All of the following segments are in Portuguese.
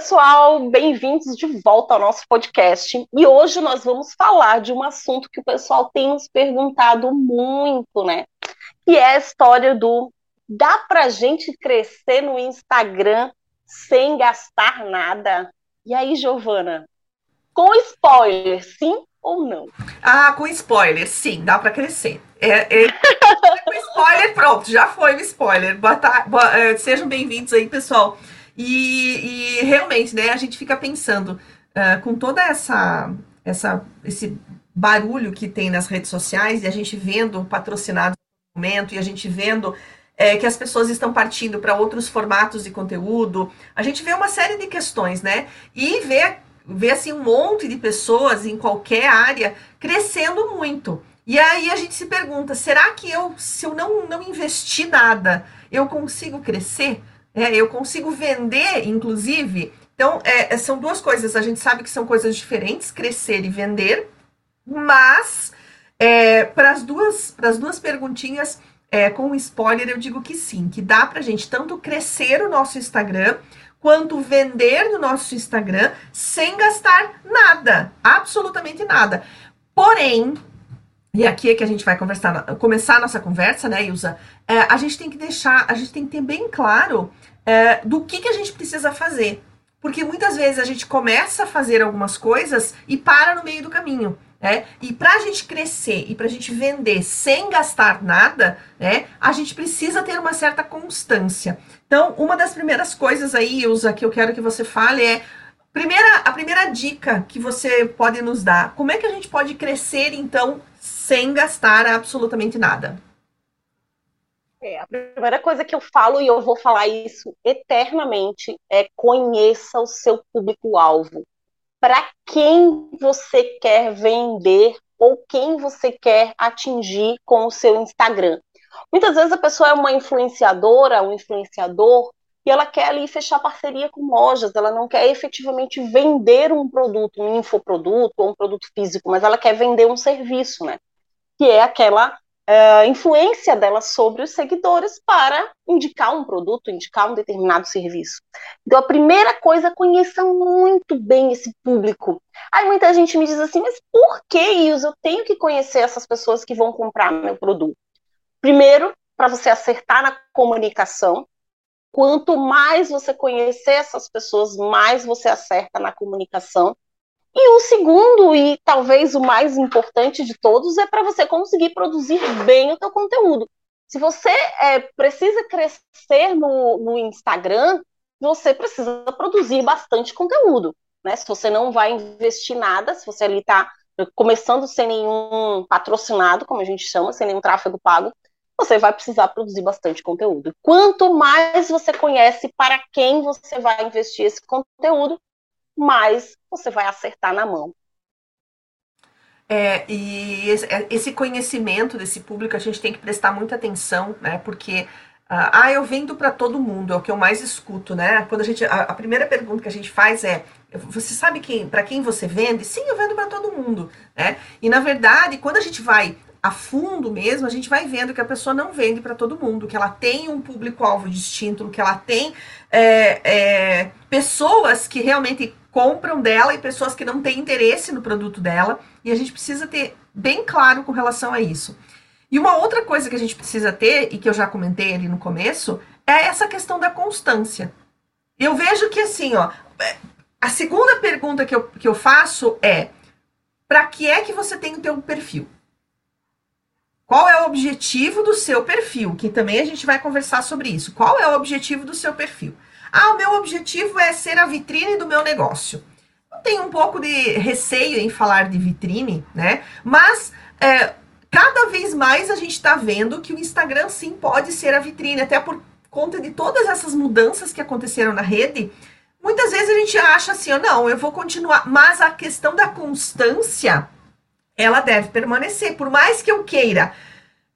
pessoal, bem-vindos de volta ao nosso podcast. E hoje nós vamos falar de um assunto que o pessoal tem nos perguntado muito, né? Que é a história do dá pra gente crescer no Instagram sem gastar nada? E aí, Giovana? Com spoiler, sim ou não? Ah, com spoiler, sim, dá para crescer. É, é, com spoiler, pronto, já foi o spoiler. Boa boa, é, sejam bem-vindos aí, pessoal. E, e, realmente, né, a gente fica pensando, uh, com toda essa, essa, esse barulho que tem nas redes sociais, e a gente vendo patrocinado no momento, e a gente vendo é, que as pessoas estão partindo para outros formatos de conteúdo, a gente vê uma série de questões, né? E vê, vê assim, um monte de pessoas em qualquer área crescendo muito. E aí a gente se pergunta, será que eu, se eu não, não investir nada, eu consigo crescer? É, eu consigo vender, inclusive. Então, é, é, são duas coisas. A gente sabe que são coisas diferentes, crescer e vender, mas é, para as duas, duas perguntinhas, é, com spoiler, eu digo que sim, que dá para a gente tanto crescer o nosso Instagram quanto vender no nosso Instagram sem gastar nada, absolutamente nada. Porém, e aqui é que a gente vai conversar, começar a nossa conversa, né, Ilza? É, a gente tem que deixar, a gente tem que ter bem claro é, do que, que a gente precisa fazer. Porque muitas vezes a gente começa a fazer algumas coisas e para no meio do caminho. Né? E para a gente crescer e para a gente vender sem gastar nada, né, a gente precisa ter uma certa constância. Então, uma das primeiras coisas aí, Ilza, que eu quero que você fale é primeira, a primeira dica que você pode nos dar. Como é que a gente pode crescer, então, sem gastar absolutamente nada. É, a primeira coisa que eu falo, e eu vou falar isso eternamente, é conheça o seu público-alvo. Para quem você quer vender ou quem você quer atingir com o seu Instagram. Muitas vezes a pessoa é uma influenciadora, um influenciador, e ela quer ali fechar parceria com lojas, ela não quer efetivamente vender um produto, um infoproduto ou um produto físico, mas ela quer vender um serviço, né? Que é aquela uh, influência dela sobre os seguidores para indicar um produto, indicar um determinado serviço. Então, a primeira coisa, conheça muito bem esse público. Aí muita gente me diz assim, mas por que isso? Eu tenho que conhecer essas pessoas que vão comprar meu produto. Primeiro, para você acertar na comunicação. Quanto mais você conhecer essas pessoas, mais você acerta na comunicação. E o segundo, e talvez o mais importante de todos, é para você conseguir produzir bem o teu conteúdo. Se você é, precisa crescer no, no Instagram, você precisa produzir bastante conteúdo. Né? Se você não vai investir nada, se você ali está começando sem nenhum patrocinado, como a gente chama, sem nenhum tráfego pago, você vai precisar produzir bastante conteúdo. Quanto mais você conhece para quem você vai investir esse conteúdo, mais você vai acertar na mão. É, e esse conhecimento desse público a gente tem que prestar muita atenção, né? Porque ah, ah eu vendo para todo mundo, é o que eu mais escuto, né? Quando a gente a, a primeira pergunta que a gente faz é: você sabe quem para quem você vende? Sim, eu vendo para todo mundo, né? E na verdade, quando a gente vai a fundo mesmo, a gente vai vendo que a pessoa não vende para todo mundo, que ela tem um público-alvo distinto, que ela tem é, é, pessoas que realmente compram dela e pessoas que não têm interesse no produto dela. E a gente precisa ter bem claro com relação a isso. E uma outra coisa que a gente precisa ter, e que eu já comentei ali no começo, é essa questão da constância. Eu vejo que assim, ó, a segunda pergunta que eu, que eu faço é: para que é que você tem o teu perfil? Qual é o objetivo do seu perfil? Que também a gente vai conversar sobre isso. Qual é o objetivo do seu perfil? Ah, o meu objetivo é ser a vitrine do meu negócio. Eu tenho um pouco de receio em falar de vitrine, né? Mas é, cada vez mais a gente está vendo que o Instagram sim pode ser a vitrine, até por conta de todas essas mudanças que aconteceram na rede. Muitas vezes a gente acha assim, oh, não, eu vou continuar, mas a questão da constância, ela deve permanecer. Por mais que eu queira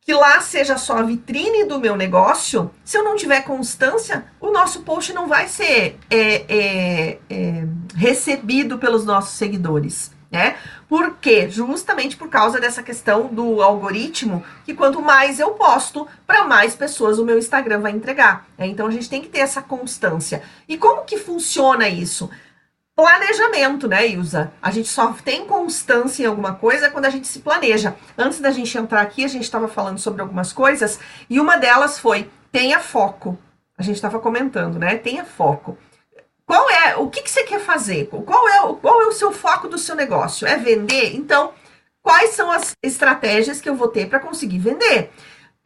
que lá seja só a vitrine do meu negócio, se eu não tiver constância, nosso post não vai ser é, é, é, recebido pelos nossos seguidores. né? Por quê? Justamente por causa dessa questão do algoritmo, que quanto mais eu posto, para mais pessoas o meu Instagram vai entregar. Né? Então a gente tem que ter essa constância. E como que funciona isso? Planejamento, né, Ilza? A gente só tem constância em alguma coisa quando a gente se planeja. Antes da gente entrar aqui, a gente estava falando sobre algumas coisas e uma delas foi tenha foco. A gente estava comentando, né? Tenha foco. Qual é, o que, que você quer fazer? Qual é, qual é o seu foco do seu negócio? É vender? Então, quais são as estratégias que eu vou ter para conseguir vender?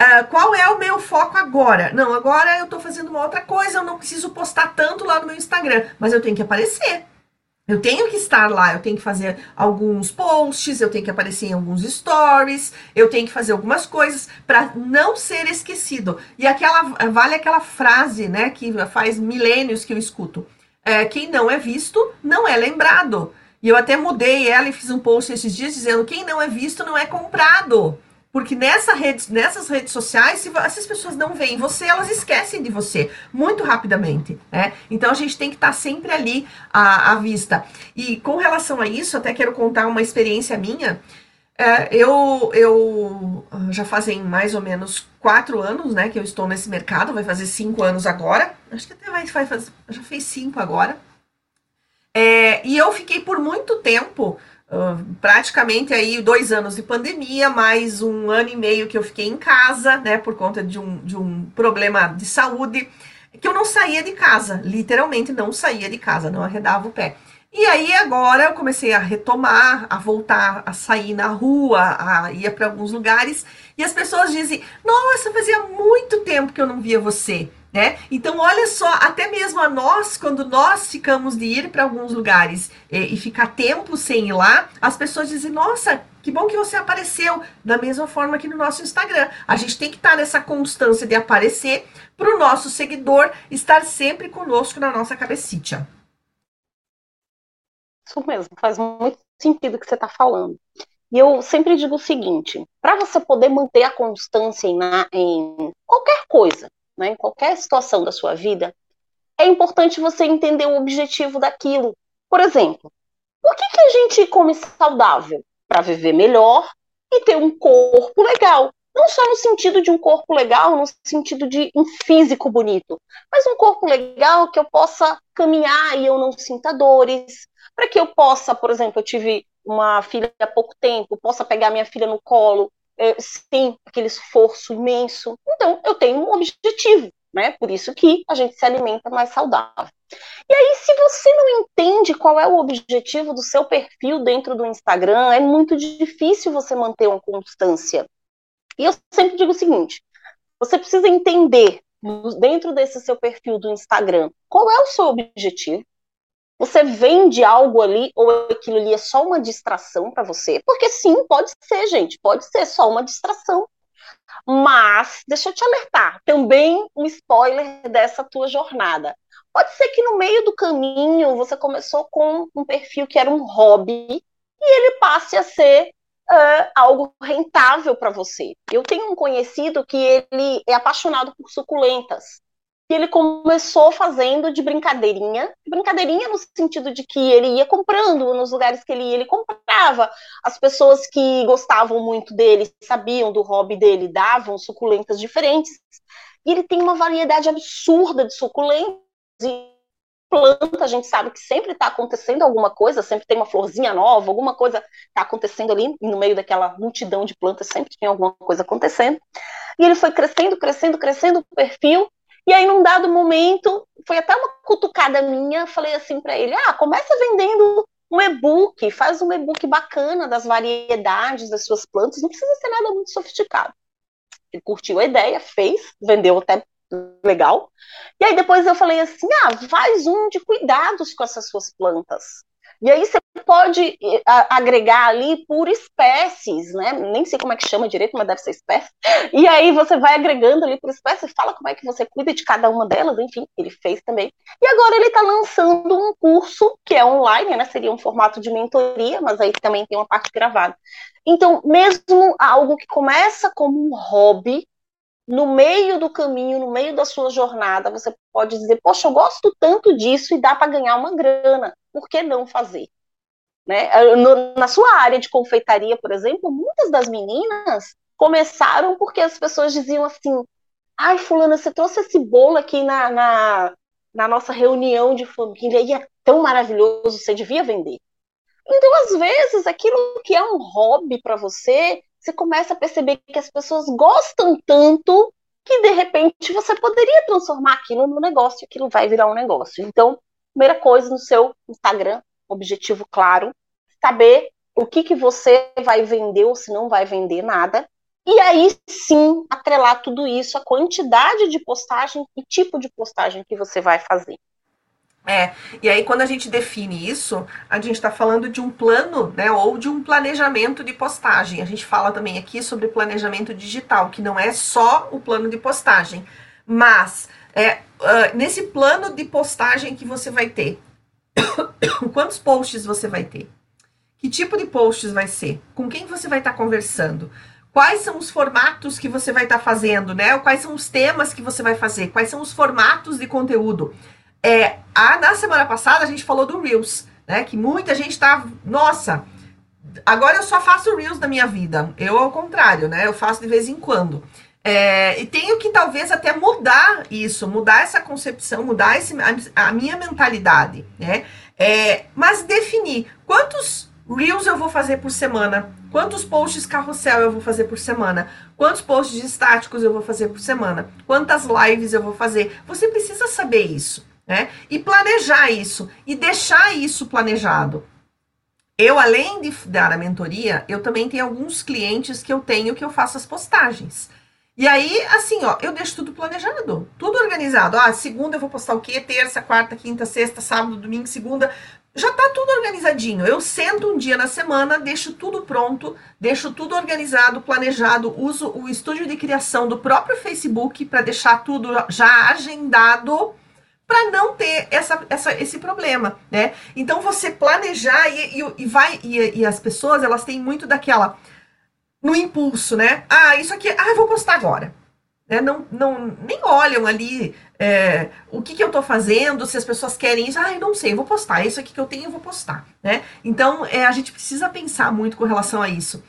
Uh, qual é o meu foco agora? Não, agora eu estou fazendo uma outra coisa, eu não preciso postar tanto lá no meu Instagram, mas eu tenho que aparecer. Eu tenho que estar lá, eu tenho que fazer alguns posts, eu tenho que aparecer em alguns stories, eu tenho que fazer algumas coisas para não ser esquecido. E aquela vale aquela frase, né, que faz milênios que eu escuto. É, quem não é visto não é lembrado. E eu até mudei ela e fiz um post esses dias dizendo quem não é visto não é comprado. Porque nessa rede, nessas redes sociais, se, se as pessoas não veem você, elas esquecem de você muito rapidamente. Né? Então a gente tem que estar tá sempre ali à, à vista. E com relação a isso, até quero contar uma experiência minha. É, eu, eu já fazem mais ou menos quatro anos, né, que eu estou nesse mercado, vai fazer cinco anos agora. Acho que até vai, vai fazer, já fez cinco agora. É, e eu fiquei por muito tempo Uh, praticamente aí dois anos de pandemia, mais um ano e meio que eu fiquei em casa, né, por conta de um, de um problema de saúde, que eu não saía de casa, literalmente não saía de casa, não arredava o pé. E aí agora eu comecei a retomar, a voltar a sair na rua, a ir para alguns lugares, e as pessoas dizem: "Nossa, fazia muito tempo que eu não via você". Né? Então, olha só, até mesmo a nós, quando nós ficamos de ir para alguns lugares e, e, ficar tempo sem ir lá, as pessoas dizem: Nossa, que bom que você apareceu. Da mesma forma que no nosso Instagram. A gente tem que estar nessa constância de aparecer para o nosso seguidor estar sempre conosco na nossa cabecita. Isso mesmo, faz muito sentido o que você está falando. E eu sempre digo o seguinte: para você poder manter a constância em, em qualquer coisa, né, em qualquer situação da sua vida, é importante você entender o objetivo daquilo. Por exemplo, por que, que a gente come saudável? Para viver melhor e ter um corpo legal. Não só no sentido de um corpo legal, no sentido de um físico bonito, mas um corpo legal que eu possa caminhar e eu não sinta dores, para que eu possa, por exemplo, eu tive uma filha há pouco tempo, possa pegar minha filha no colo é, sem aquele esforço imenso. Então, eu tenho um objetivo, né? Por isso que a gente se alimenta mais saudável. E aí, se você não entende qual é o objetivo do seu perfil dentro do Instagram, é muito difícil você manter uma constância. E eu sempre digo o seguinte: você precisa entender dentro desse seu perfil do Instagram qual é o seu objetivo, você vende algo ali ou aquilo ali é só uma distração para você? Porque sim, pode ser, gente, pode ser só uma distração. Mas, deixa eu te alertar, também um spoiler dessa tua jornada. Pode ser que no meio do caminho você começou com um perfil que era um hobby e ele passe a ser uh, algo rentável para você. Eu tenho um conhecido que ele é apaixonado por suculentas que ele começou fazendo de brincadeirinha, brincadeirinha no sentido de que ele ia comprando nos lugares que ele ia, ele comprava. As pessoas que gostavam muito dele, sabiam do hobby dele, davam suculentas diferentes. E ele tem uma variedade absurda de suculentas e planta, a gente sabe que sempre está acontecendo alguma coisa, sempre tem uma florzinha nova, alguma coisa está acontecendo ali no meio daquela multidão de plantas, sempre tem alguma coisa acontecendo. E ele foi crescendo, crescendo, crescendo o perfil, e aí, num dado momento, foi até uma cutucada minha, falei assim para ele: ah, começa vendendo um e-book, faz um e-book bacana das variedades das suas plantas, não precisa ser nada muito sofisticado. Ele curtiu a ideia, fez, vendeu até legal. E aí depois eu falei assim: ah, faz um de cuidados com essas suas plantas. E aí você pode eh, agregar ali por espécies, né? Nem sei como é que chama direito, mas deve ser espécie. E aí você vai agregando ali por espécie, fala como é que você cuida de cada uma delas, enfim, ele fez também. E agora ele está lançando um curso que é online, né? Seria um formato de mentoria, mas aí também tem uma parte gravada. Então, mesmo algo que começa como um hobby, no meio do caminho, no meio da sua jornada, você pode dizer: Poxa, eu gosto tanto disso e dá para ganhar uma grana, por que não fazer? Né? No, na sua área de confeitaria, por exemplo, muitas das meninas começaram porque as pessoas diziam assim: ai, Fulana, você trouxe esse bolo aqui na, na, na nossa reunião de família e é tão maravilhoso, você devia vender. Então, às vezes, aquilo que é um hobby para você, você começa a perceber que as pessoas gostam tanto que, de repente, você poderia transformar aquilo num negócio, aquilo vai virar um negócio. Então, primeira coisa no seu Instagram, objetivo claro, saber o que, que você vai vender ou se não vai vender nada. E aí sim atrelar tudo isso, a quantidade de postagem e tipo de postagem que você vai fazer. É, e aí quando a gente define isso, a gente está falando de um plano, né, ou de um planejamento de postagem. A gente fala também aqui sobre planejamento digital, que não é só o plano de postagem, mas é uh, nesse plano de postagem que você vai ter. Quantos posts você vai ter? Que tipo de posts vai ser? Com quem você vai estar tá conversando? Quais são os formatos que você vai estar tá fazendo, né? Quais são os temas que você vai fazer? Quais são os formatos de conteúdo? É, a, na semana passada a gente falou do Reels, né? Que muita gente tá. Nossa, agora eu só faço Reels da minha vida. Eu, ao contrário, né? Eu faço de vez em quando. É, e tenho que talvez até mudar isso, mudar essa concepção, mudar esse, a, a minha mentalidade, né? É, mas definir quantos Reels eu vou fazer por semana, quantos posts carrossel eu vou fazer por semana, quantos posts estáticos eu vou fazer por semana, quantas lives eu vou fazer. Você precisa saber isso né? E planejar isso e deixar isso planejado. Eu, além de dar a mentoria, eu também tenho alguns clientes que eu tenho que eu faço as postagens. E aí, assim, ó, eu deixo tudo planejado, tudo organizado. Ah, segunda eu vou postar o quê? Terça, quarta, quinta, sexta, sábado, domingo, segunda. Já tá tudo organizadinho. Eu sento um dia na semana, deixo tudo pronto, deixo tudo organizado, planejado, uso o estúdio de criação do próprio Facebook para deixar tudo já agendado para não ter essa, essa, esse problema, né? Então você planejar e, e, e vai e, e, as pessoas elas têm muito daquela no impulso, né? Ah, isso aqui, ah, vou postar agora. Né? Não, não, nem olham ali é, o que, que eu tô fazendo, se as pessoas querem isso, ah, eu não sei, eu vou postar, isso aqui que eu tenho, eu vou postar, né? Então é, a gente precisa pensar muito com relação a isso.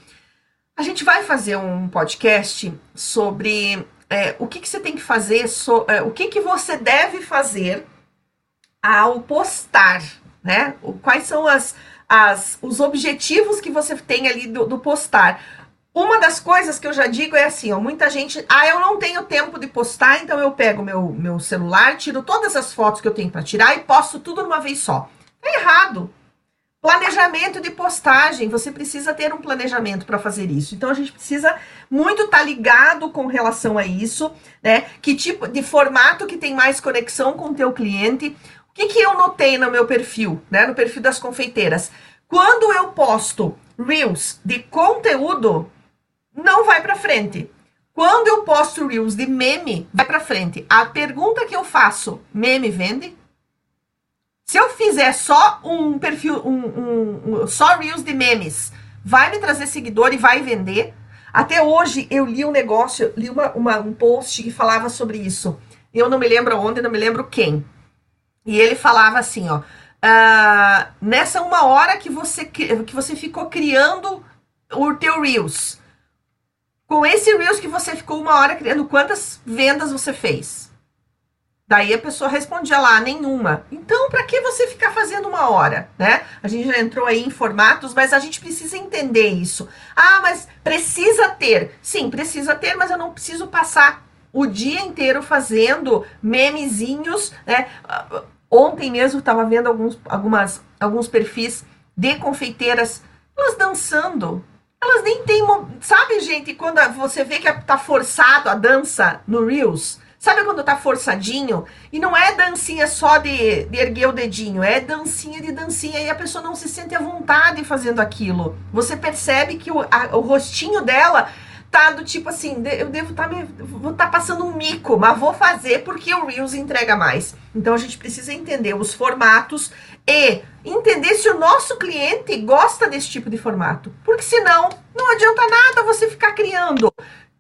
A gente vai fazer um podcast sobre é, o que, que você tem que fazer, so, é, o que, que você deve fazer ao postar, né? Quais são as, as, os objetivos que você tem ali do, do postar. Uma das coisas que eu já digo é assim, ó, muita gente, ah, eu não tenho tempo de postar, então eu pego meu, meu celular, tiro todas as fotos que eu tenho para tirar e posto tudo numa vez só. É errado. Planejamento de postagem, você precisa ter um planejamento para fazer isso. Então a gente precisa muito estar tá ligado com relação a isso, né? Que tipo de formato que tem mais conexão com o teu cliente? O que, que eu notei no meu perfil, né? No perfil das confeiteiras. Quando eu posto reels de conteúdo, não vai para frente. Quando eu posto reels de meme, vai para frente. A pergunta que eu faço, meme vende? Se eu fizer só um perfil, um, um, um, só reels de memes, vai me trazer seguidor e vai vender? Até hoje eu li um negócio, li uma, uma, um post que falava sobre isso. Eu não me lembro onde, não me lembro quem. E ele falava assim, ó. Uh, nessa uma hora que você, que você ficou criando o teu Reels. Com esse Reels que você ficou uma hora criando, quantas vendas você fez? Daí a pessoa respondia lá, nenhuma. Então, para que você ficar fazendo uma hora, né? A gente já entrou aí em formatos, mas a gente precisa entender isso. Ah, mas precisa ter. Sim, precisa ter, mas eu não preciso passar o dia inteiro fazendo memezinhos, né? Ontem mesmo estava vendo alguns, algumas, alguns perfis de confeiteiras, elas dançando. Elas nem têm. Sabe, gente, quando você vê que tá forçado a dança no Reels? Sabe quando tá forçadinho? E não é dancinha só de, de erguer o dedinho, é dancinha de dancinha e a pessoa não se sente à vontade fazendo aquilo. Você percebe que o, a, o rostinho dela tá do tipo assim, eu devo tá me vou estar tá passando um mico, mas vou fazer porque o Reels entrega mais. Então a gente precisa entender os formatos e entender se o nosso cliente gosta desse tipo de formato. Porque senão não adianta nada você ficar criando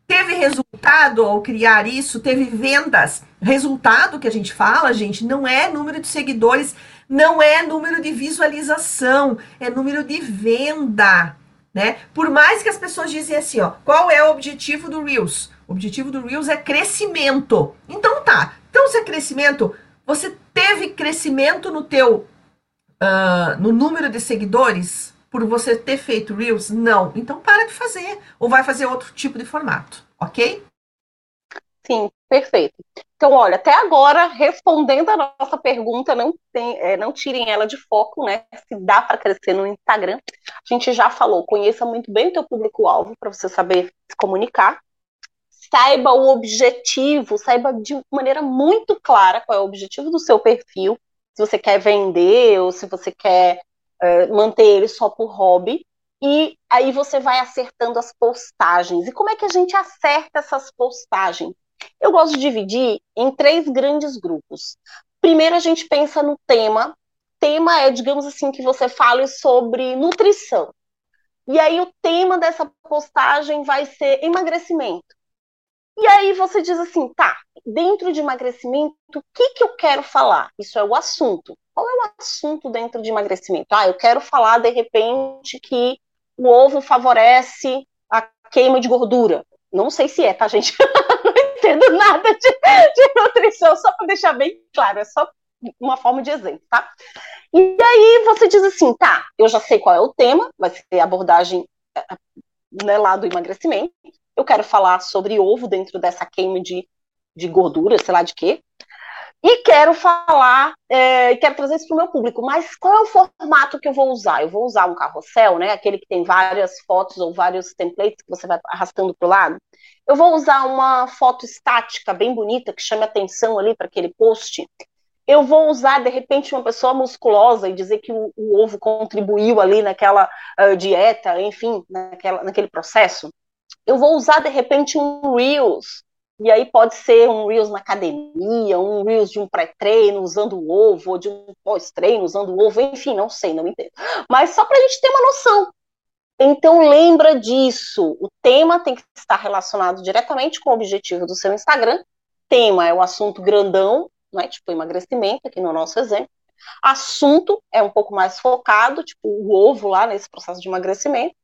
Teve resultado ao criar isso, teve vendas. Resultado que a gente fala, gente, não é número de seguidores não é número de visualização, é número de venda, né? Por mais que as pessoas dizem assim, ó, qual é o objetivo do Reels? O objetivo do Reels é crescimento. Então tá. Então se é crescimento, você teve crescimento no teu uh, no número de seguidores por você ter feito Reels? Não. Então para de fazer ou vai fazer outro tipo de formato, ok? Sim, perfeito. Então, olha, até agora, respondendo a nossa pergunta, não, tem, é, não tirem ela de foco, né? Se dá para crescer no Instagram. A gente já falou, conheça muito bem o teu público-alvo para você saber se comunicar. Saiba o objetivo, saiba de maneira muito clara qual é o objetivo do seu perfil. Se você quer vender ou se você quer é, manter ele só por hobby. E aí você vai acertando as postagens. E como é que a gente acerta essas postagens? Eu gosto de dividir em três grandes grupos. Primeiro, a gente pensa no tema. Tema é, digamos assim, que você fale sobre nutrição. E aí, o tema dessa postagem vai ser emagrecimento. E aí, você diz assim: tá, dentro de emagrecimento, o que, que eu quero falar? Isso é o assunto. Qual é o assunto dentro de emagrecimento? Ah, eu quero falar, de repente, que o ovo favorece a queima de gordura. Não sei se é, tá, gente? entendo nada de, de nutrição, só para deixar bem claro, é só uma forma de exemplo, tá? E aí você diz assim, tá, eu já sei qual é o tema, vai ser a abordagem eh, né, lá do emagrecimento, eu quero falar sobre ovo dentro dessa queima de, de gordura, sei lá de quê, e quero falar, é, quero trazer isso para o meu público, mas qual é o formato que eu vou usar? Eu vou usar um carrossel, né? Aquele que tem várias fotos ou vários templates que você vai arrastando para o lado. Eu vou usar uma foto estática bem bonita que chame atenção ali para aquele post. Eu vou usar, de repente, uma pessoa musculosa e dizer que o, o ovo contribuiu ali naquela uh, dieta, enfim, naquela, naquele processo. Eu vou usar, de repente, um Reels e aí pode ser um Reels na academia, um Reels de um pré-treino usando o ovo, ou de um pós-treino usando o ovo, enfim, não sei, não entendo. Mas só para a gente ter uma noção. Então lembra disso. O tema tem que estar relacionado diretamente com o objetivo do seu Instagram. Tema é o assunto grandão, né, tipo emagrecimento, aqui no nosso exemplo. Assunto é um pouco mais focado, tipo o ovo lá nesse processo de emagrecimento.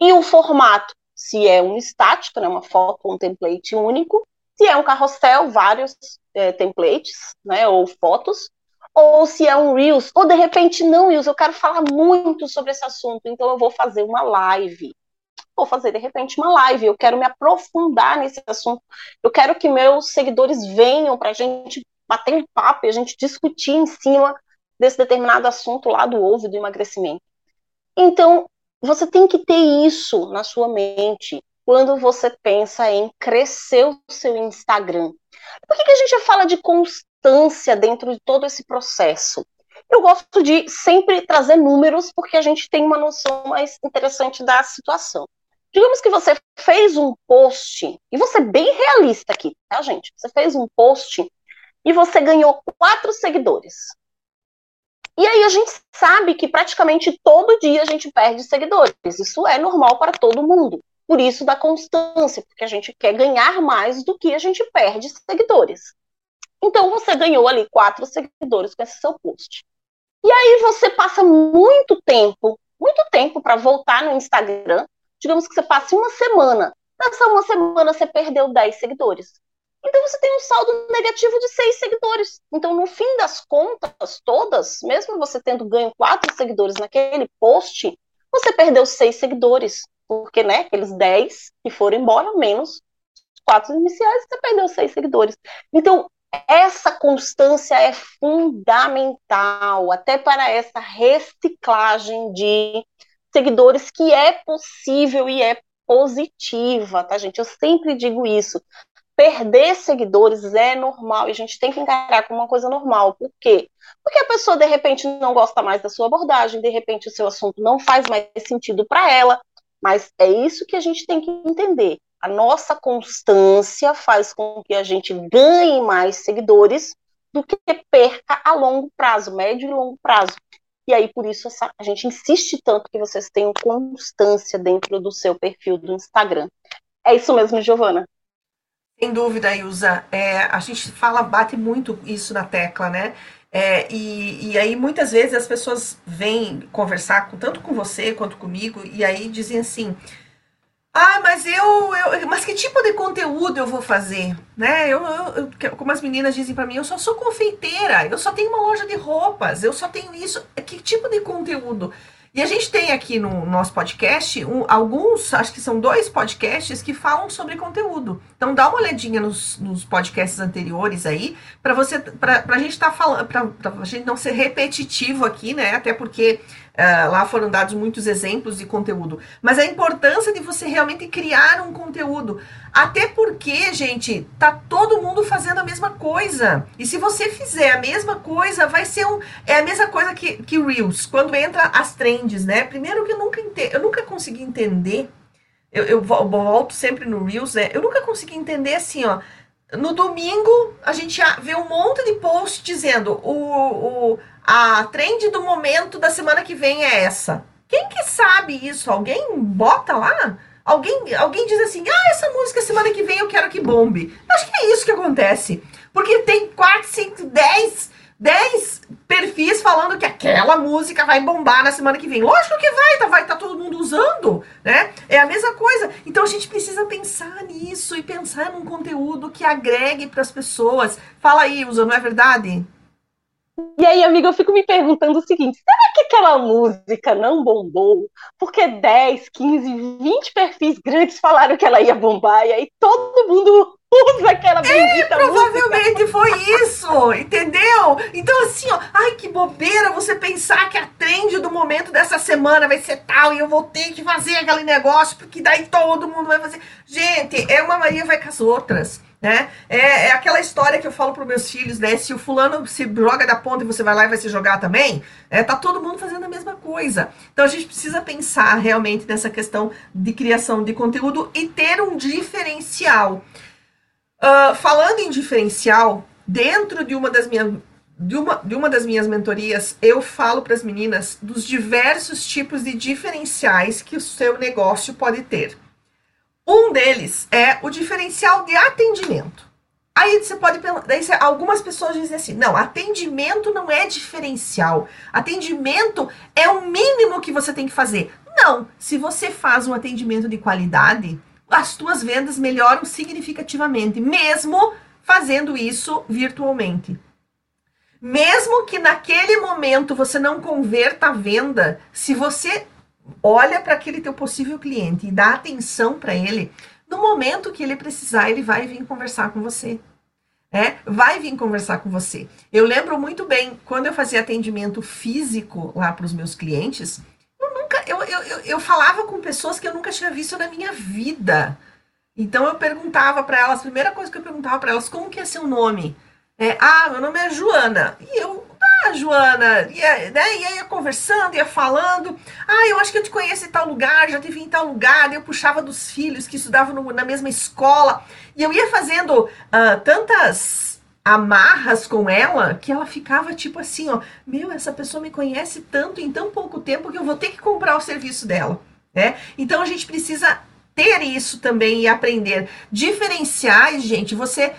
E o formato, se é um estático, né, uma foto, um template único, se é um carrossel, vários é, templates, né, ou fotos, ou se é um Reels, ou de repente não Reels, eu quero falar muito sobre esse assunto, então eu vou fazer uma live. Vou fazer de repente uma live, eu quero me aprofundar nesse assunto, eu quero que meus seguidores venham para a gente bater um papo e a gente discutir em cima desse determinado assunto lá do ovo do emagrecimento. Então, você tem que ter isso na sua mente quando você pensa em crescer o seu Instagram. Por que, que a gente fala de constância dentro de todo esse processo? Eu gosto de sempre trazer números porque a gente tem uma noção mais interessante da situação. Digamos que você fez um post, e você é bem realista aqui, tá, gente? Você fez um post e você ganhou quatro seguidores. E aí a gente sabe que praticamente todo dia a gente perde seguidores. Isso é normal para todo mundo. Por isso da constância, porque a gente quer ganhar mais do que a gente perde seguidores. Então você ganhou ali quatro seguidores com esse seu post. E aí você passa muito tempo, muito tempo para voltar no Instagram. Digamos que você passe uma semana. Nessa uma semana você perdeu 10 seguidores. Então você tem um saldo negativo de 6 seguidores. Então, no fim das contas todas, mesmo você tendo ganho 4 seguidores naquele post, você perdeu 6 seguidores porque, né, aqueles 10 que foram embora, menos os quatro iniciais, você perdeu seis seguidores. Então, essa constância é fundamental, até para essa reciclagem de seguidores que é possível e é positiva, tá, gente? Eu sempre digo isso. Perder seguidores é normal e a gente tem que encarar como uma coisa normal. Por quê? Porque a pessoa de repente não gosta mais da sua abordagem, de repente o seu assunto não faz mais sentido para ela, mas é isso que a gente tem que entender. A nossa constância faz com que a gente ganhe mais seguidores do que perca a longo prazo, médio e longo prazo. E aí, por isso, essa, a gente insiste tanto que vocês tenham constância dentro do seu perfil do Instagram. É isso mesmo, Giovana? Sem dúvida, Ilza. É, a gente fala, bate muito isso na tecla, né? É, e, e aí muitas vezes as pessoas vêm conversar com, tanto com você quanto comigo, e aí dizem assim. Ah, mas eu, eu, Mas que tipo de conteúdo eu vou fazer? Né? Eu, eu, eu como as meninas dizem para mim, eu só sou confeiteira, eu só tenho uma loja de roupas, eu só tenho isso. Que tipo de conteúdo? E a gente tem aqui no nosso podcast um, alguns, acho que são dois podcasts que falam sobre conteúdo. Então dá uma olhadinha nos, nos podcasts anteriores aí, para você, para a gente estar tá falando, para a gente não ser repetitivo aqui, né? Até porque Uh, lá foram dados muitos exemplos de conteúdo. Mas a importância de você realmente criar um conteúdo. Até porque, gente, tá todo mundo fazendo a mesma coisa. E se você fizer a mesma coisa, vai ser um. É a mesma coisa que, que Reels, quando entra as trends, né? Primeiro que eu nunca eu nunca consegui entender. Eu, eu volto sempre no Reels, né? Eu nunca consegui entender assim, ó. No domingo, a gente vê um monte de posts dizendo o, o a trend do momento da semana que vem é essa. Quem que sabe isso? Alguém bota lá? Alguém, alguém diz assim, ah, essa música semana que vem eu quero que bombe. Acho que é isso que acontece. Porque tem 4, 5, 10, 10 perfis falando que aquela música vai bombar na semana que vem. Lógico que vai, tá, vai estar tá todo mundo usando, né? É a mesma coisa. Então a gente precisa pensar nisso e pensar num conteúdo que agregue para as pessoas. Fala aí, Usa, não é verdade? E aí, amiga, eu fico me perguntando o seguinte: será que aquela música não bombou porque 10, 15, 20 perfis grandes falaram que ela ia bombar e aí todo mundo usa aquela é, bendita é, provavelmente música. foi isso, entendeu? Então assim, ó, ai que bobeira você pensar que a trend do momento dessa semana vai ser tal e eu vou ter que fazer aquele negócio porque daí todo mundo vai fazer. Gente, é uma Maria vai com as outras. Né? É, é aquela história que eu falo para meus filhos, né? Se o fulano se joga da ponta e você vai lá e vai se jogar também, é, tá todo mundo fazendo a mesma coisa. Então a gente precisa pensar realmente nessa questão de criação de conteúdo e ter um diferencial. Uh, falando em diferencial, dentro de uma das minhas de uma, de uma das minhas mentorias, eu falo para as meninas dos diversos tipos de diferenciais que o seu negócio pode ter. Um deles é o diferencial de atendimento. Aí você pode daí você, algumas pessoas dizem assim: não, atendimento não é diferencial. Atendimento é o mínimo que você tem que fazer. Não, se você faz um atendimento de qualidade, as suas vendas melhoram significativamente, mesmo fazendo isso virtualmente. Mesmo que naquele momento você não converta a venda, se você olha para aquele teu possível cliente e dá atenção para ele, no momento que ele precisar, ele vai vir conversar com você. É, vai vir conversar com você. Eu lembro muito bem, quando eu fazia atendimento físico lá para os meus clientes, eu nunca, eu, eu, eu, eu falava com pessoas que eu nunca tinha visto na minha vida. Então eu perguntava para elas, a primeira coisa que eu perguntava para elas, como que é seu nome? É, ah, meu nome é Joana. E eu ah, Joana, ia, né, ia, conversando, ia falando. Ah, eu acho que eu te conheço em tal lugar, já te vi em tal lugar. Eu puxava dos filhos que estudavam no, na mesma escola. E eu ia fazendo uh, tantas amarras com ela que ela ficava tipo assim, ó, meu, essa pessoa me conhece tanto em tão pouco tempo que eu vou ter que comprar o serviço dela, né? Então a gente precisa ter isso também e aprender diferenciais, gente. Você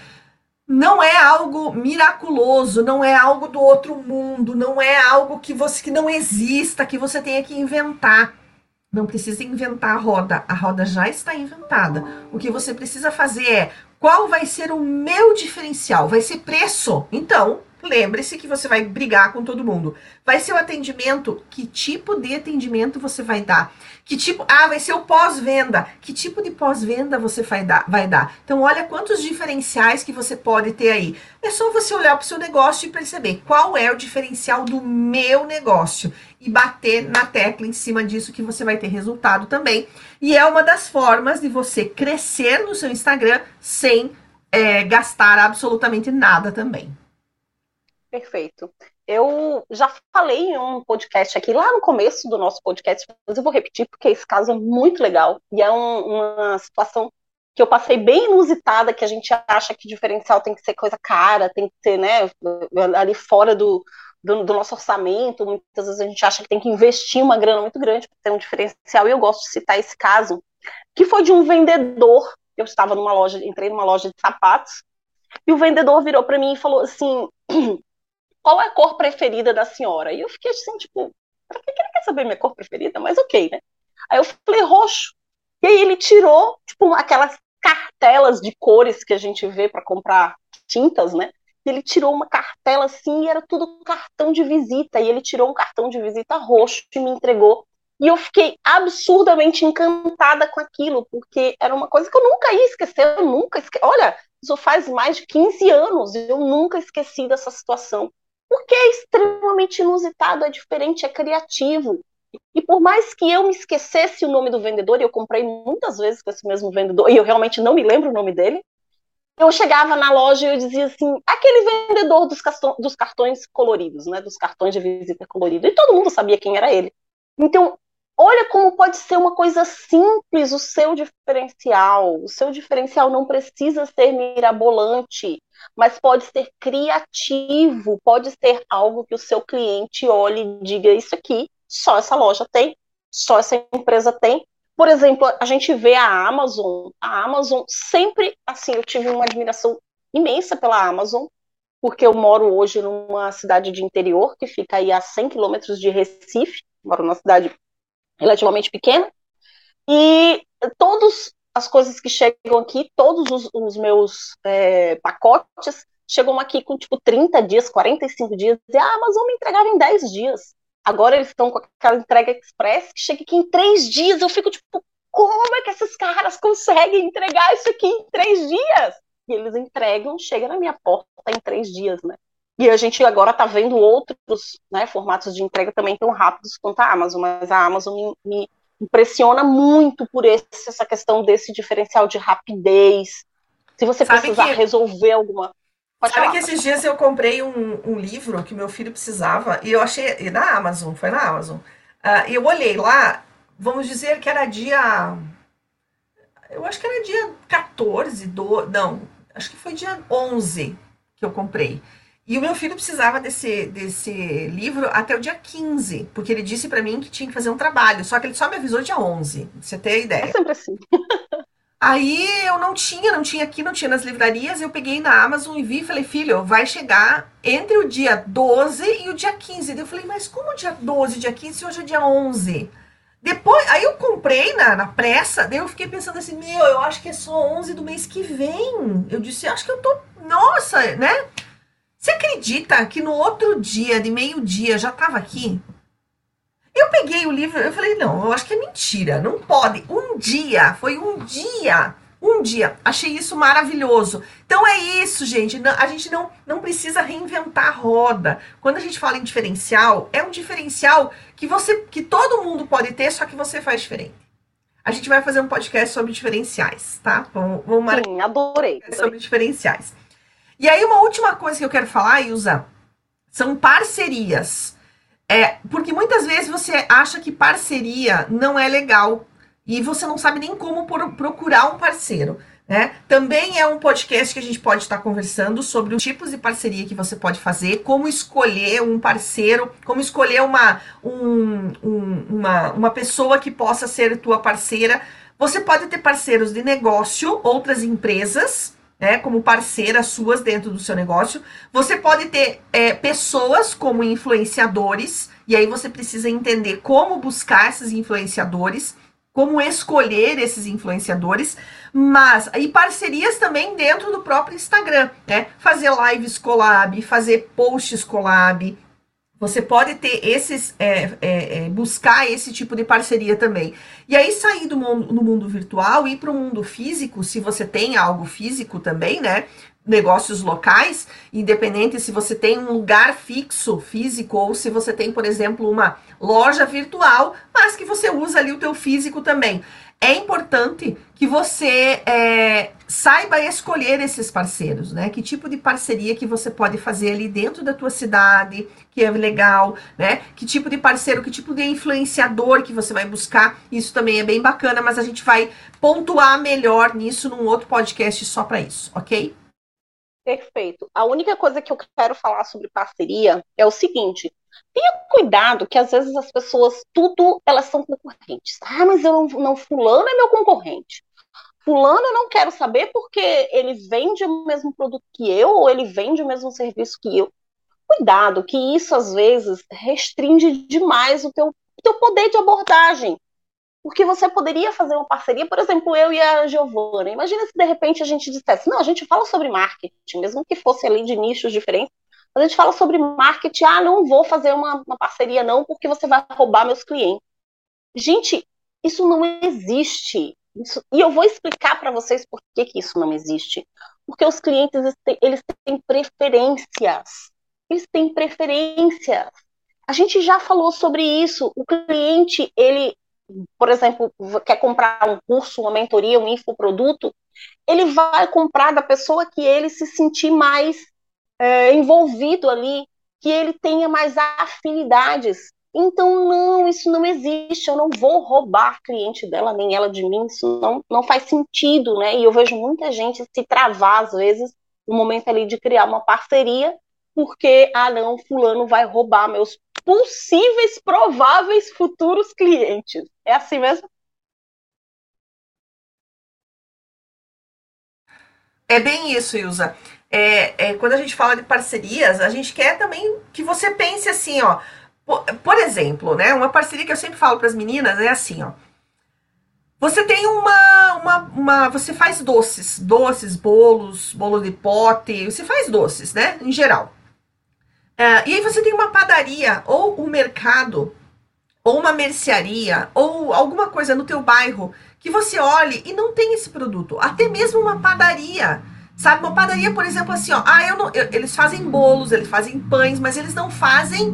não é algo miraculoso, não é algo do outro mundo, não é algo que você que não exista, que você tenha que inventar. Não precisa inventar a roda, a roda já está inventada. O que você precisa fazer é qual vai ser o meu diferencial? Vai ser preço. Então, lembre-se que você vai brigar com todo mundo. Vai ser o atendimento? Que tipo de atendimento você vai dar? Que tipo? Ah, vai ser o pós-venda. Que tipo de pós-venda você vai dar, vai dar? Então, olha quantos diferenciais que você pode ter aí. É só você olhar para o seu negócio e perceber qual é o diferencial do meu negócio e bater na tecla em cima disso que você vai ter resultado também. E é uma das formas de você crescer no seu Instagram sem é, gastar absolutamente nada também. Perfeito. Eu já falei em um podcast aqui, lá no começo do nosso podcast, mas eu vou repetir porque esse caso é muito legal e é um, uma situação que eu passei bem inusitada, que a gente acha que diferencial tem que ser coisa cara, tem que ser, né, ali fora do, do, do nosso orçamento, muitas vezes a gente acha que tem que investir uma grana muito grande para ter um diferencial, e eu gosto de citar esse caso, que foi de um vendedor, eu estava numa loja, entrei numa loja de sapatos, e o vendedor virou para mim e falou assim, qual é a cor preferida da senhora? E eu fiquei assim, tipo, pra que ele quer saber minha cor preferida? Mas ok, né? Aí eu falei, roxo. E aí ele tirou, tipo, aquelas cartelas de cores que a gente vê para comprar tintas, né? E ele tirou uma cartela assim e era tudo cartão de visita. E ele tirou um cartão de visita roxo e me entregou. E eu fiquei absurdamente encantada com aquilo, porque era uma coisa que eu nunca ia esquecer. Eu nunca esque... Olha, isso faz mais de 15 anos e eu nunca esqueci dessa situação. Porque é extremamente inusitado, é diferente, é criativo. E por mais que eu me esquecesse o nome do vendedor, e eu comprei muitas vezes com esse mesmo vendedor, e eu realmente não me lembro o nome dele, eu chegava na loja e eu dizia assim, aquele vendedor dos, dos cartões coloridos, né, dos cartões de visita colorido, e todo mundo sabia quem era ele. Então, olha como pode ser uma coisa simples o seu diferencial. O seu diferencial não precisa ser mirabolante, mas pode ser criativo, pode ser algo que o seu cliente olhe e diga isso aqui, só essa loja tem, só essa empresa tem, por exemplo, a gente vê a Amazon, a Amazon sempre, assim, eu tive uma admiração imensa pela Amazon, porque eu moro hoje numa cidade de interior, que fica aí a 100 quilômetros de Recife, moro numa cidade relativamente pequena, e todas as coisas que chegam aqui, todos os, os meus é, pacotes chegam aqui com, tipo, 30 dias, 45 dias, e a Amazon me entregava em 10 dias. Agora eles estão com aquela entrega express que chega aqui em três dias. Eu fico tipo, como é que esses caras conseguem entregar isso aqui em três dias? E eles entregam, chega na minha porta em três dias, né? E a gente agora está vendo outros né, formatos de entrega também tão rápidos quanto a Amazon, mas a Amazon me, me impressiona muito por esse, essa questão desse diferencial de rapidez. Se você Sabe precisar que... resolver alguma Pode Sabe falar, que esses dias eu comprei um, um, livro que meu filho precisava e eu achei. E na Amazon, foi na Amazon. Uh, e eu olhei lá, vamos dizer que era dia. Eu acho que era dia 14, do, não, acho que foi dia 11 que eu comprei. E o meu filho precisava desse, desse livro até o dia 15, porque ele disse para mim que tinha que fazer um trabalho, só que ele só me avisou dia 11, pra você ter ideia. É sempre assim. Aí eu não tinha, não tinha aqui, não tinha nas livrarias. Eu peguei na Amazon e vi e falei, filho, vai chegar entre o dia 12 e o dia 15. Eu falei, mas como dia 12, dia 15 se hoje é dia 11? Depois, aí eu comprei na, na pressa, daí eu fiquei pensando assim, meu, eu acho que é só 11 do mês que vem. Eu disse, acho que eu tô, nossa, né? Você acredita que no outro dia, de meio-dia, já tava aqui? Eu peguei o livro, eu falei, não, eu acho que é mentira, não pode. Um dia, foi um dia, um dia. Achei isso maravilhoso. Então é isso, gente. A gente não, não precisa reinventar a roda. Quando a gente fala em diferencial, é um diferencial que você, que todo mundo pode ter, só que você faz diferente. A gente vai fazer um podcast sobre diferenciais, tá? Vamos, vamos Sim, adorei, adorei. Sobre diferenciais. E aí, uma última coisa que eu quero falar, Ilza, são parcerias. É, porque muitas vezes você acha que parceria não é legal e você não sabe nem como procurar um parceiro. Né? Também é um podcast que a gente pode estar conversando sobre os tipos de parceria que você pode fazer, como escolher um parceiro, como escolher uma, um, um, uma, uma pessoa que possa ser tua parceira. Você pode ter parceiros de negócio, outras empresas, né, como parceiras suas dentro do seu negócio. Você pode ter é, pessoas como influenciadores, e aí você precisa entender como buscar esses influenciadores, como escolher esses influenciadores, mas e parcerias também dentro do próprio Instagram, né? Fazer lives collab, fazer posts collab, você pode ter esses, é, é, é, buscar esse tipo de parceria também. E aí sair do mundo, no mundo virtual e ir para o mundo físico, se você tem algo físico também, né? Negócios locais, independente se você tem um lugar fixo físico ou se você tem, por exemplo, uma loja virtual, mas que você usa ali o teu físico também é importante que você é, saiba escolher esses parceiros, né? Que tipo de parceria que você pode fazer ali dentro da tua cidade, que é legal, né? Que tipo de parceiro, que tipo de influenciador que você vai buscar, isso também é bem bacana, mas a gente vai pontuar melhor nisso num outro podcast só para isso, ok? Perfeito. A única coisa que eu quero falar sobre parceria é o seguinte: Tenha cuidado que às vezes as pessoas, tudo, elas são concorrentes. Ah, mas eu não, não fulano é meu concorrente. Fulano eu não quero saber porque ele vende o mesmo produto que eu ou ele vende o mesmo serviço que eu. Cuidado, que isso às vezes restringe demais o teu, o teu poder de abordagem. Porque você poderia fazer uma parceria, por exemplo, eu e a Giovana. Imagina se de repente a gente dissesse, não, a gente fala sobre marketing, mesmo que fosse ali de nichos diferentes, a gente fala sobre marketing, ah, não vou fazer uma, uma parceria não, porque você vai roubar meus clientes. Gente, isso não existe. Isso, e eu vou explicar para vocês por que, que isso não existe. Porque os clientes, eles têm preferências. Eles têm preferências. A gente já falou sobre isso. O cliente, ele por exemplo, quer comprar um curso, uma mentoria, um infoproduto, ele vai comprar da pessoa que ele se sentir mais é, envolvido ali, que ele tenha mais afinidades. Então, não, isso não existe. Eu não vou roubar cliente dela, nem ela de mim. Isso não, não faz sentido, né? E eu vejo muita gente se travar, às vezes, no momento ali de criar uma parceria, porque, ah, não, fulano vai roubar meus possíveis, prováveis futuros clientes. É assim mesmo? É bem isso, Ilza. É, é, quando a gente fala de parcerias, a gente quer também que você pense assim, ó. Por, por exemplo, né? Uma parceria que eu sempre falo para as meninas é assim, ó. Você tem uma, uma, uma, Você faz doces, doces, bolos, bolo de pote, você faz doces, né? Em geral. Uh, e aí você tem uma padaria ou um mercado ou uma mercearia ou alguma coisa no teu bairro que você olhe e não tem esse produto. Até mesmo uma padaria. Sabe, uma padaria, por exemplo, assim, ó, ah, eu não, eu, eles fazem bolos, eles fazem pães, mas eles não fazem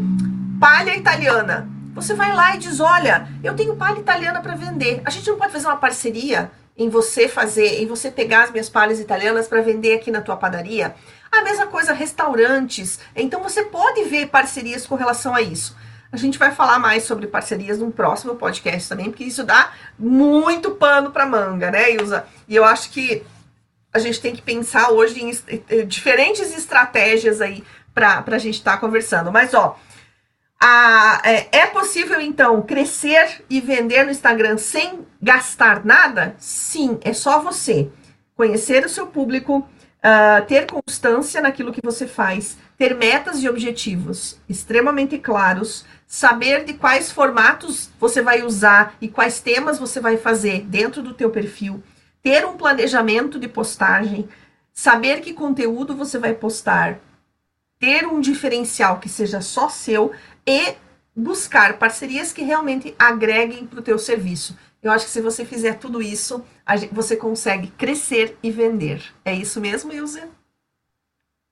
palha italiana. Você vai lá e diz, olha, eu tenho palha italiana para vender. A gente não pode fazer uma parceria em você fazer, em você pegar as minhas palhas italianas para vender aqui na tua padaria? A mesma coisa, restaurantes. Então você pode ver parcerias com relação a isso. A gente vai falar mais sobre parcerias num próximo podcast também, porque isso dá muito pano para manga, né, Ilza? E eu acho que a gente tem que pensar hoje em diferentes estratégias aí para a gente estar tá conversando. Mas, ó, a, é, é possível então crescer e vender no Instagram sem gastar nada? Sim, é só você conhecer o seu público uh, ter constância naquilo que você faz, ter metas e objetivos extremamente claros, saber de quais formatos você vai usar e quais temas você vai fazer dentro do teu perfil, ter um planejamento de postagem, saber que conteúdo você vai postar, ter um diferencial que seja só seu e buscar parcerias que realmente agreguem para o teu serviço. Eu acho que se você fizer tudo isso, você consegue crescer e vender. É isso mesmo, Ilse?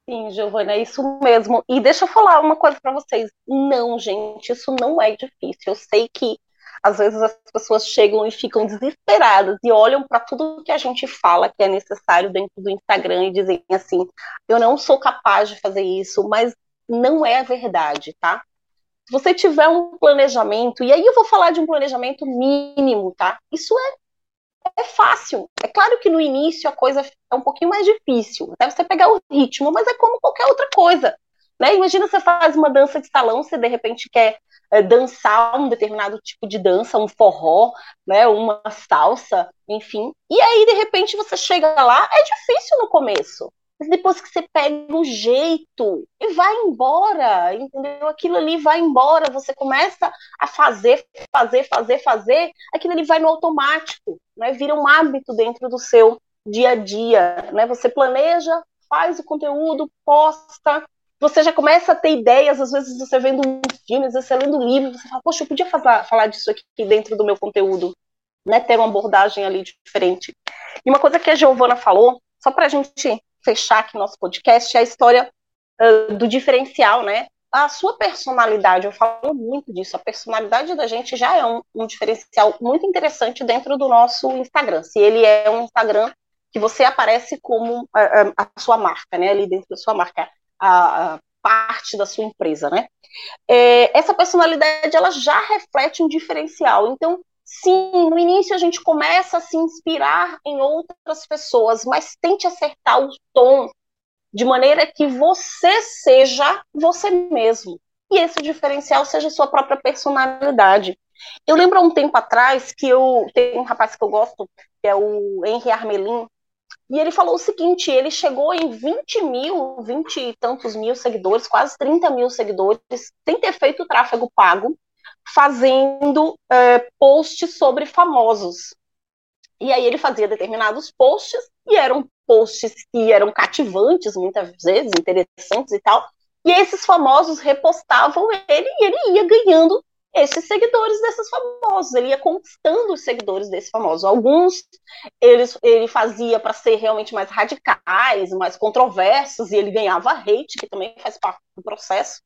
Sim, Giovana, é isso mesmo. E deixa eu falar uma coisa para vocês. Não, gente, isso não é difícil. Eu sei que às vezes as pessoas chegam e ficam desesperadas e olham para tudo que a gente fala que é necessário dentro do Instagram e dizem assim: eu não sou capaz de fazer isso, mas não é a verdade, tá? Você tiver um planejamento, e aí eu vou falar de um planejamento mínimo, tá? Isso é, é fácil. É claro que no início a coisa é um pouquinho mais difícil, até você pegar o ritmo, mas é como qualquer outra coisa. Né? Imagina você faz uma dança de salão, você de repente quer é, dançar um determinado tipo de dança, um forró, né, uma salsa, enfim. E aí, de repente, você chega lá, é difícil no começo. Mas depois que você pega o jeito e vai embora, entendeu? Aquilo ali vai embora, você começa a fazer, fazer, fazer, fazer, aquilo ali vai no automático, né? Vira um hábito dentro do seu dia a dia, né? Você planeja, faz o conteúdo, posta, você já começa a ter ideias, às vezes você vendo um filme, às vezes você lendo um livro, você fala, poxa, eu podia falar, falar disso aqui dentro do meu conteúdo, né? Ter uma abordagem ali diferente. E uma coisa que a Giovana falou, só para gente fechar aqui nosso podcast, é a história uh, do diferencial, né? A sua personalidade, eu falo muito disso, a personalidade da gente já é um, um diferencial muito interessante dentro do nosso Instagram. Se ele é um Instagram que você aparece como a, a, sua marca, né? Ali dentro da sua marca, a, a parte da sua empresa, né? É, essa personalidade ela já reflete um diferencial. Então, Sim, no início a gente começa a se inspirar em outras pessoas, mas tente acertar o tom de maneira que você seja você mesmo. E esse diferencial seja sua própria personalidade. Eu lembro há um tempo atrás que eu tem um rapaz que eu gosto, que é o Henry Armelin, E ele falou o seguinte: ele chegou em 20 mil, 20 e tantos mil seguidores, quase 30 mil seguidores, sem ter feito tráfego pago, fazendo é, posts sobre famosos. E aí ele fazia determinados posts, e eram posts que eram cativantes, muitas vezes, interessantes e tal. E esses famosos repostavam ele e ele ia ganhando esses seguidores desses famosos, ele ia conquistando os seguidores desses famosos. Alguns eles, ele fazia para ser realmente mais radicais, mais controversos, e ele ganhava hate, que também faz parte do processo.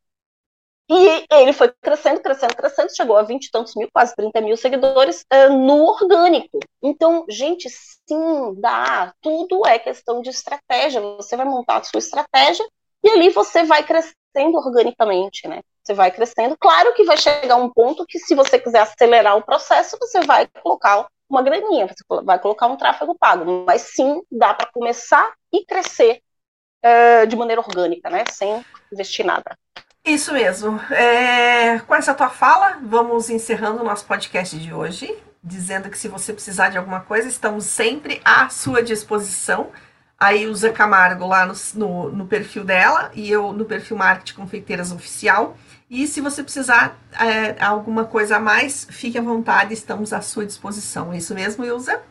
E ele foi crescendo, crescendo, crescendo, chegou a 20 e tantos mil, quase 30 mil seguidores uh, no orgânico. Então, gente, sim, dá. Tudo é questão de estratégia. Você vai montar a sua estratégia e ali você vai crescendo organicamente, né? Você vai crescendo. Claro que vai chegar um ponto que, se você quiser acelerar o processo, você vai colocar uma graninha, você vai colocar um tráfego pago. Mas sim, dá para começar e crescer uh, de maneira orgânica, né? Sem investir nada. Isso mesmo. É, com essa tua fala, vamos encerrando o nosso podcast de hoje, dizendo que se você precisar de alguma coisa, estamos sempre à sua disposição. Aí usa Camargo lá no, no, no perfil dela e eu no perfil Marketing Confeiteiras Oficial. E se você precisar é, alguma coisa a mais, fique à vontade, estamos à sua disposição. É isso mesmo, Ilza?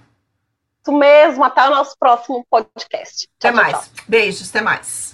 Isso mesmo, até o nosso próximo podcast. Tchau, até mais. Tchau. Beijos, até mais.